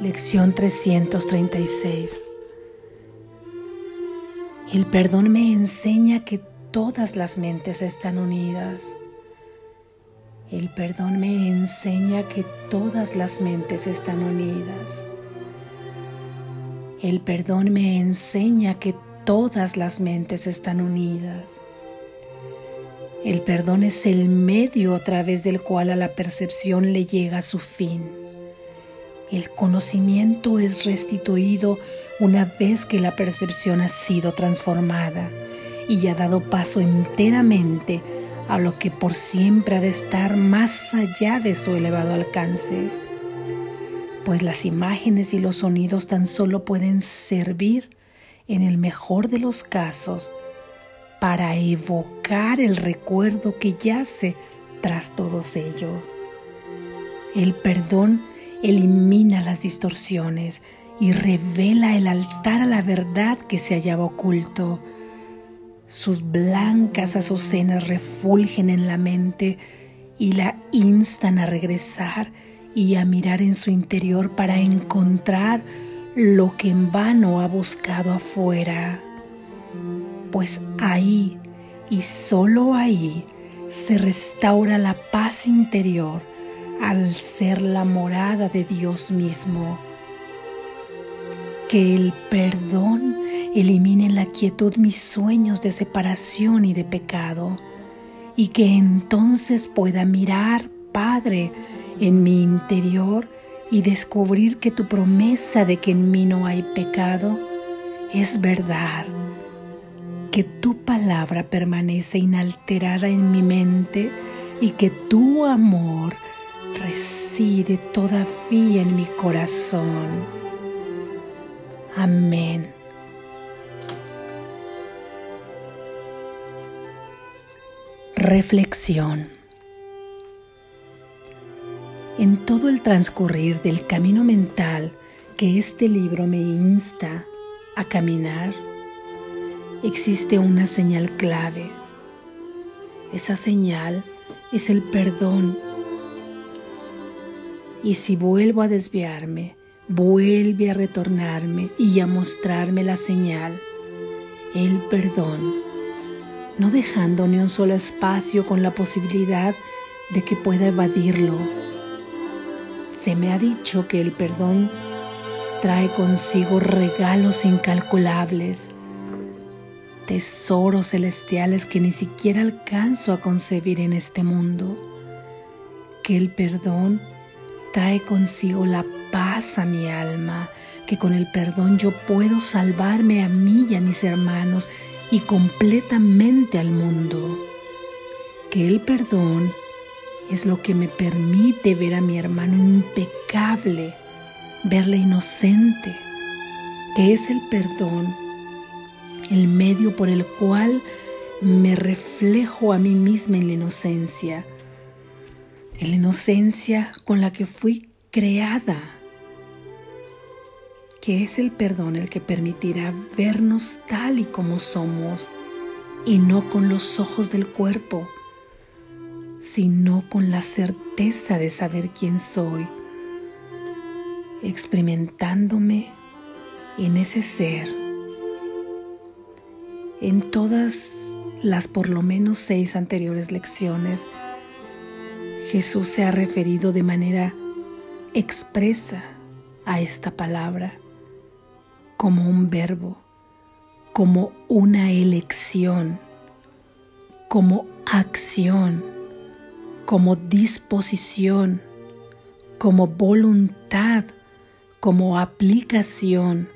Lección 336. El perdón me enseña que todas las mentes están unidas. El perdón me enseña que todas las mentes están unidas. El perdón me enseña que todas las mentes están unidas. El perdón es el medio a través del cual a la percepción le llega a su fin. El conocimiento es restituido una vez que la percepción ha sido transformada y ha dado paso enteramente a lo que por siempre ha de estar más allá de su elevado alcance. Pues las imágenes y los sonidos tan solo pueden servir, en el mejor de los casos, para evocar el recuerdo que yace tras todos ellos. El perdón elimina las distorsiones y revela el altar a la verdad que se hallaba oculto. Sus blancas azucenas refulgen en la mente y la instan a regresar y a mirar en su interior para encontrar lo que en vano ha buscado afuera. Pues ahí y solo ahí se restaura la paz interior al ser la morada de Dios mismo. Que el perdón elimine en la quietud mis sueños de separación y de pecado, y que entonces pueda mirar, Padre, en mi interior y descubrir que tu promesa de que en mí no hay pecado es verdad, que tu palabra permanece inalterada en mi mente y que tu amor reside todavía en mi corazón. Amén. Reflexión. En todo el transcurrir del camino mental que este libro me insta a caminar, existe una señal clave. Esa señal es el perdón y si vuelvo a desviarme, vuelve a retornarme y a mostrarme la señal, el perdón, no dejando ni un solo espacio con la posibilidad de que pueda evadirlo. Se me ha dicho que el perdón trae consigo regalos incalculables, tesoros celestiales que ni siquiera alcanzo a concebir en este mundo, que el perdón trae consigo la paz a mi alma, que con el perdón yo puedo salvarme a mí y a mis hermanos y completamente al mundo. Que el perdón es lo que me permite ver a mi hermano impecable, verle inocente, que es el perdón el medio por el cual me reflejo a mí misma en la inocencia en la inocencia con la que fui creada, que es el perdón el que permitirá vernos tal y como somos y no con los ojos del cuerpo, sino con la certeza de saber quién soy, experimentándome en ese ser. En todas las por lo menos seis anteriores lecciones, Jesús se ha referido de manera expresa a esta palabra como un verbo, como una elección, como acción, como disposición, como voluntad, como aplicación,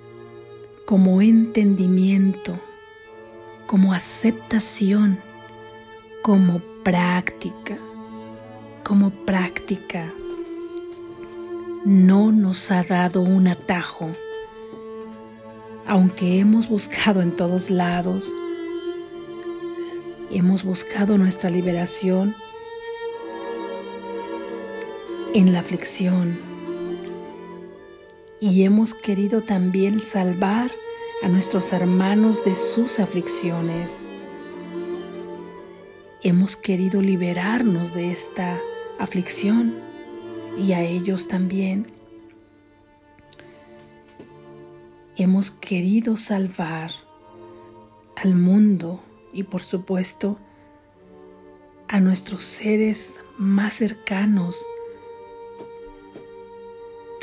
como entendimiento, como aceptación, como práctica como práctica. No nos ha dado un atajo, aunque hemos buscado en todos lados, hemos buscado nuestra liberación en la aflicción. Y hemos querido también salvar a nuestros hermanos de sus aflicciones. Hemos querido liberarnos de esta aflicción y a ellos también. Hemos querido salvar al mundo y por supuesto a nuestros seres más cercanos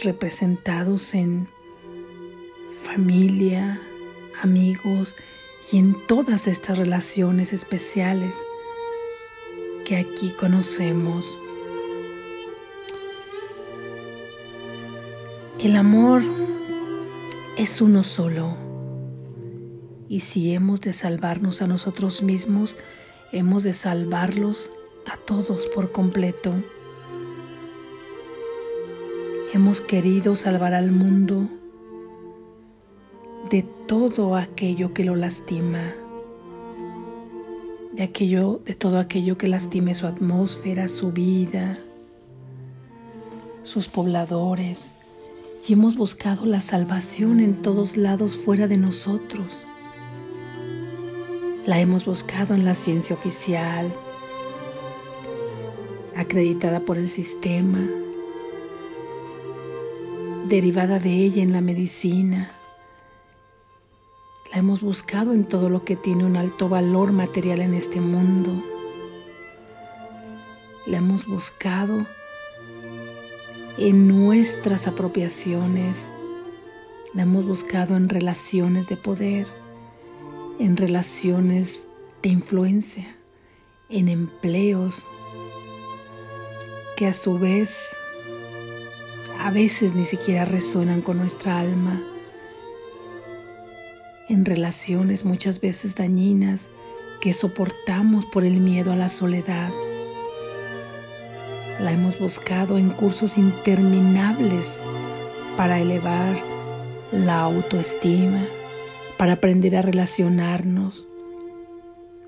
representados en familia, amigos y en todas estas relaciones especiales que aquí conocemos. El amor es uno solo y si hemos de salvarnos a nosotros mismos, hemos de salvarlos a todos por completo. Hemos querido salvar al mundo de todo aquello que lo lastima, de aquello, de todo aquello que lastime su atmósfera, su vida, sus pobladores, y hemos buscado la salvación en todos lados fuera de nosotros. La hemos buscado en la ciencia oficial, acreditada por el sistema, derivada de ella en la medicina. La hemos buscado en todo lo que tiene un alto valor material en este mundo. La hemos buscado en nuestras apropiaciones. La hemos buscado en relaciones de poder, en relaciones de influencia, en empleos que a su vez a veces ni siquiera resuenan con nuestra alma, en relaciones muchas veces dañinas que soportamos por el miedo a la soledad. La hemos buscado en cursos interminables para elevar la autoestima, para aprender a relacionarnos,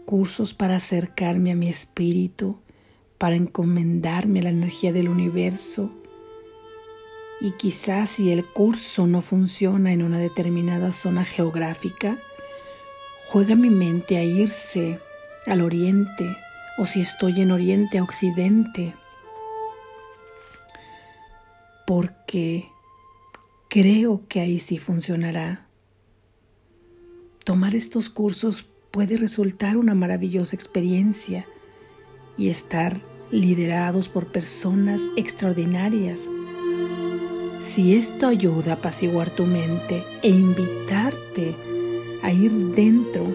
cursos para acercarme a mi espíritu, para encomendarme a la energía del universo, y quizás si el curso no funciona en una determinada zona geográfica, juega mi mente a irse al oriente o si estoy en oriente a occidente, porque creo que ahí sí funcionará. Tomar estos cursos puede resultar una maravillosa experiencia y estar liderados por personas extraordinarias si esto ayuda a apaciguar tu mente e invitarte a ir dentro,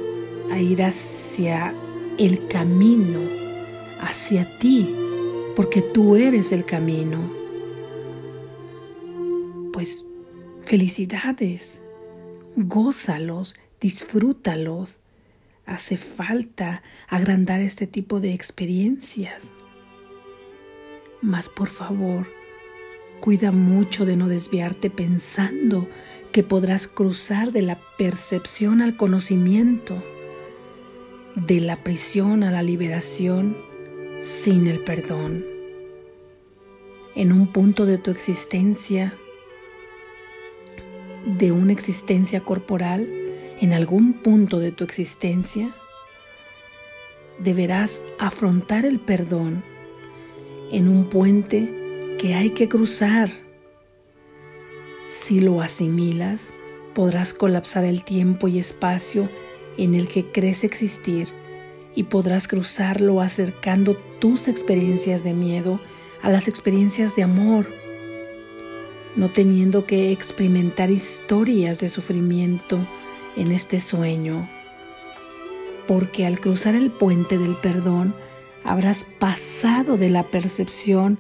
a ir hacia el camino, hacia ti, porque tú eres el camino, pues felicidades, gózalos, disfrútalos. Hace falta agrandar este tipo de experiencias. Mas por favor, Cuida mucho de no desviarte pensando que podrás cruzar de la percepción al conocimiento, de la prisión a la liberación sin el perdón. En un punto de tu existencia, de una existencia corporal, en algún punto de tu existencia, deberás afrontar el perdón en un puente que hay que cruzar. Si lo asimilas, podrás colapsar el tiempo y espacio en el que crees existir y podrás cruzarlo acercando tus experiencias de miedo a las experiencias de amor, no teniendo que experimentar historias de sufrimiento en este sueño, porque al cruzar el puente del perdón habrás pasado de la percepción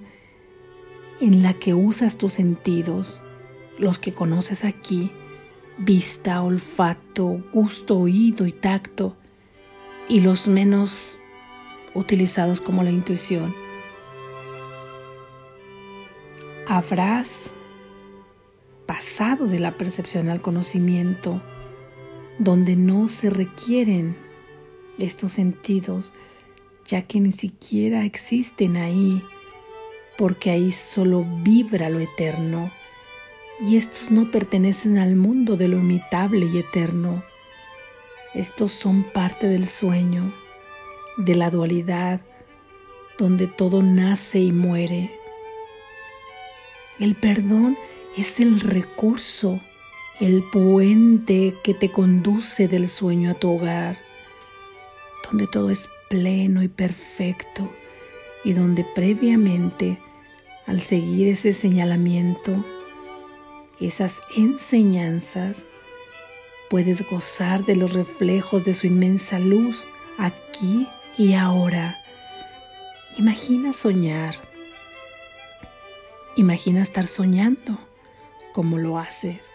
en la que usas tus sentidos, los que conoces aquí, vista, olfato, gusto, oído y tacto, y los menos utilizados como la intuición. Habrás pasado de la percepción al conocimiento, donde no se requieren estos sentidos, ya que ni siquiera existen ahí porque ahí solo vibra lo eterno, y estos no pertenecen al mundo de lo imitable y eterno. Estos son parte del sueño, de la dualidad, donde todo nace y muere. El perdón es el recurso, el puente que te conduce del sueño a tu hogar, donde todo es pleno y perfecto y donde previamente, al seguir ese señalamiento, esas enseñanzas, puedes gozar de los reflejos de su inmensa luz aquí y ahora. Imagina soñar. Imagina estar soñando como lo haces.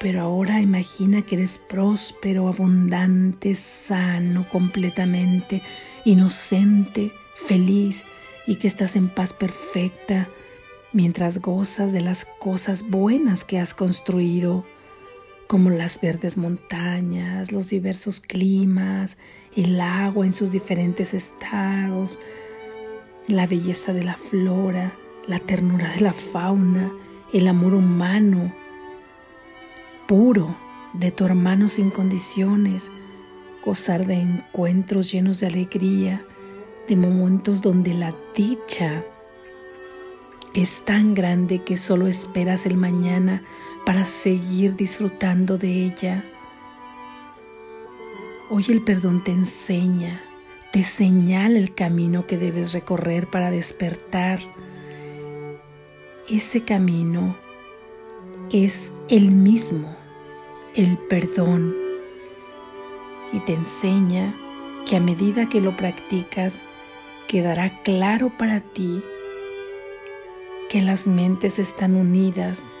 Pero ahora imagina que eres próspero, abundante, sano, completamente, inocente, feliz y que estás en paz perfecta mientras gozas de las cosas buenas que has construido, como las verdes montañas, los diversos climas, el agua en sus diferentes estados, la belleza de la flora, la ternura de la fauna, el amor humano puro de tu hermano sin condiciones, gozar de encuentros llenos de alegría, de momentos donde la dicha es tan grande que solo esperas el mañana para seguir disfrutando de ella. Hoy el perdón te enseña, te señala el camino que debes recorrer para despertar. Ese camino es el mismo, el perdón, y te enseña que a medida que lo practicas, quedará claro para ti que las mentes están unidas,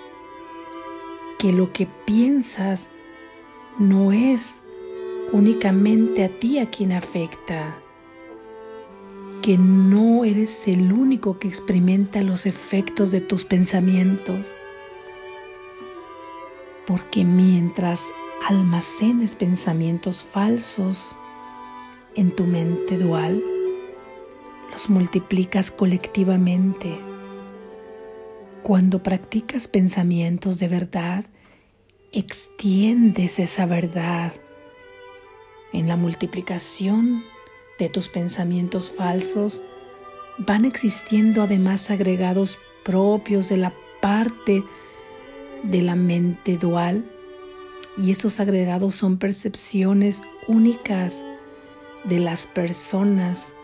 que lo que piensas no es únicamente a ti a quien afecta, que no eres el único que experimenta los efectos de tus pensamientos, porque mientras almacenes pensamientos falsos en tu mente dual, los multiplicas colectivamente. Cuando practicas pensamientos de verdad, extiendes esa verdad. En la multiplicación de tus pensamientos falsos van existiendo además agregados propios de la parte de la mente dual y esos agregados son percepciones únicas de las personas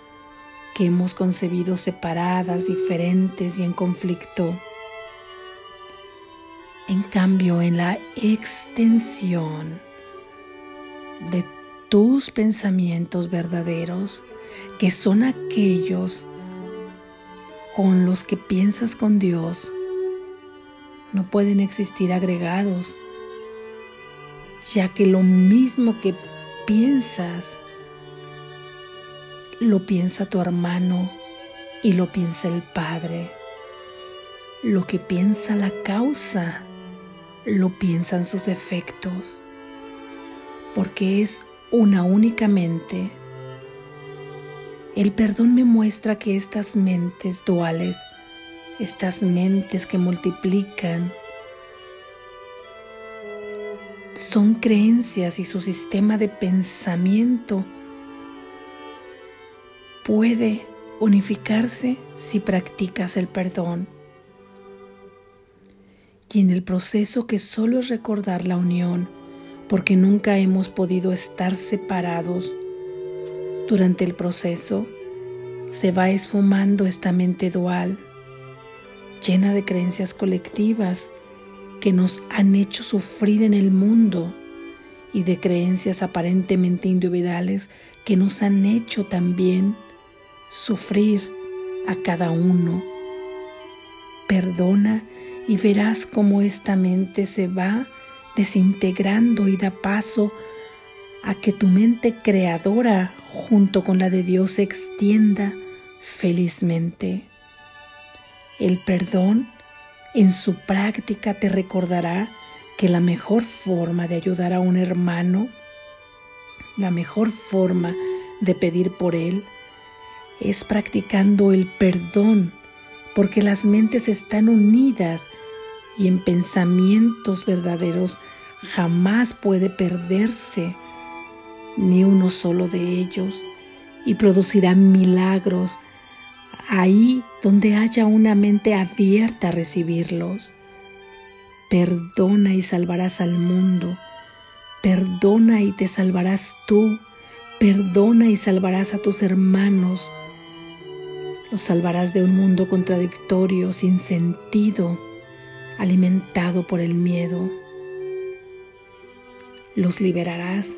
que hemos concebido separadas, diferentes y en conflicto. En cambio, en la extensión de tus pensamientos verdaderos, que son aquellos con los que piensas con Dios, no pueden existir agregados, ya que lo mismo que piensas lo piensa tu hermano y lo piensa el Padre. Lo que piensa la causa, lo piensan sus efectos, porque es una única mente. El perdón me muestra que estas mentes duales, estas mentes que multiplican, son creencias y su sistema de pensamiento puede unificarse si practicas el perdón. Y en el proceso que solo es recordar la unión, porque nunca hemos podido estar separados, durante el proceso se va esfumando esta mente dual, llena de creencias colectivas que nos han hecho sufrir en el mundo y de creencias aparentemente individuales que nos han hecho también sufrir a cada uno. Perdona y verás cómo esta mente se va desintegrando y da paso a que tu mente creadora junto con la de Dios se extienda felizmente. El perdón en su práctica te recordará que la mejor forma de ayudar a un hermano, la mejor forma de pedir por él, es practicando el perdón, porque las mentes están unidas y en pensamientos verdaderos jamás puede perderse ni uno solo de ellos, y producirá milagros ahí donde haya una mente abierta a recibirlos. Perdona y salvarás al mundo. Perdona y te salvarás tú. Perdona y salvarás a tus hermanos. Los salvarás de un mundo contradictorio, sin sentido, alimentado por el miedo. Los liberarás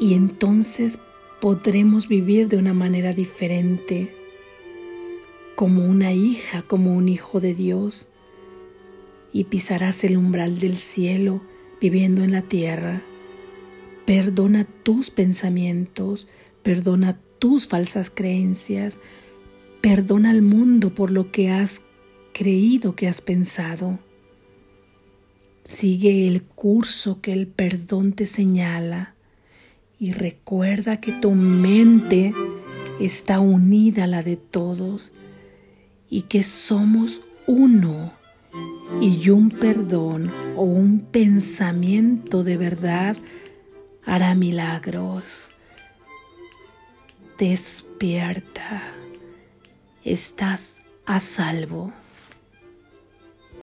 y entonces podremos vivir de una manera diferente, como una hija, como un hijo de Dios, y pisarás el umbral del cielo viviendo en la tierra. Perdona tus pensamientos, perdona tus falsas creencias, perdona al mundo por lo que has creído que has pensado. Sigue el curso que el perdón te señala y recuerda que tu mente está unida a la de todos y que somos uno y un perdón o un pensamiento de verdad hará milagros. Despierta, estás a salvo.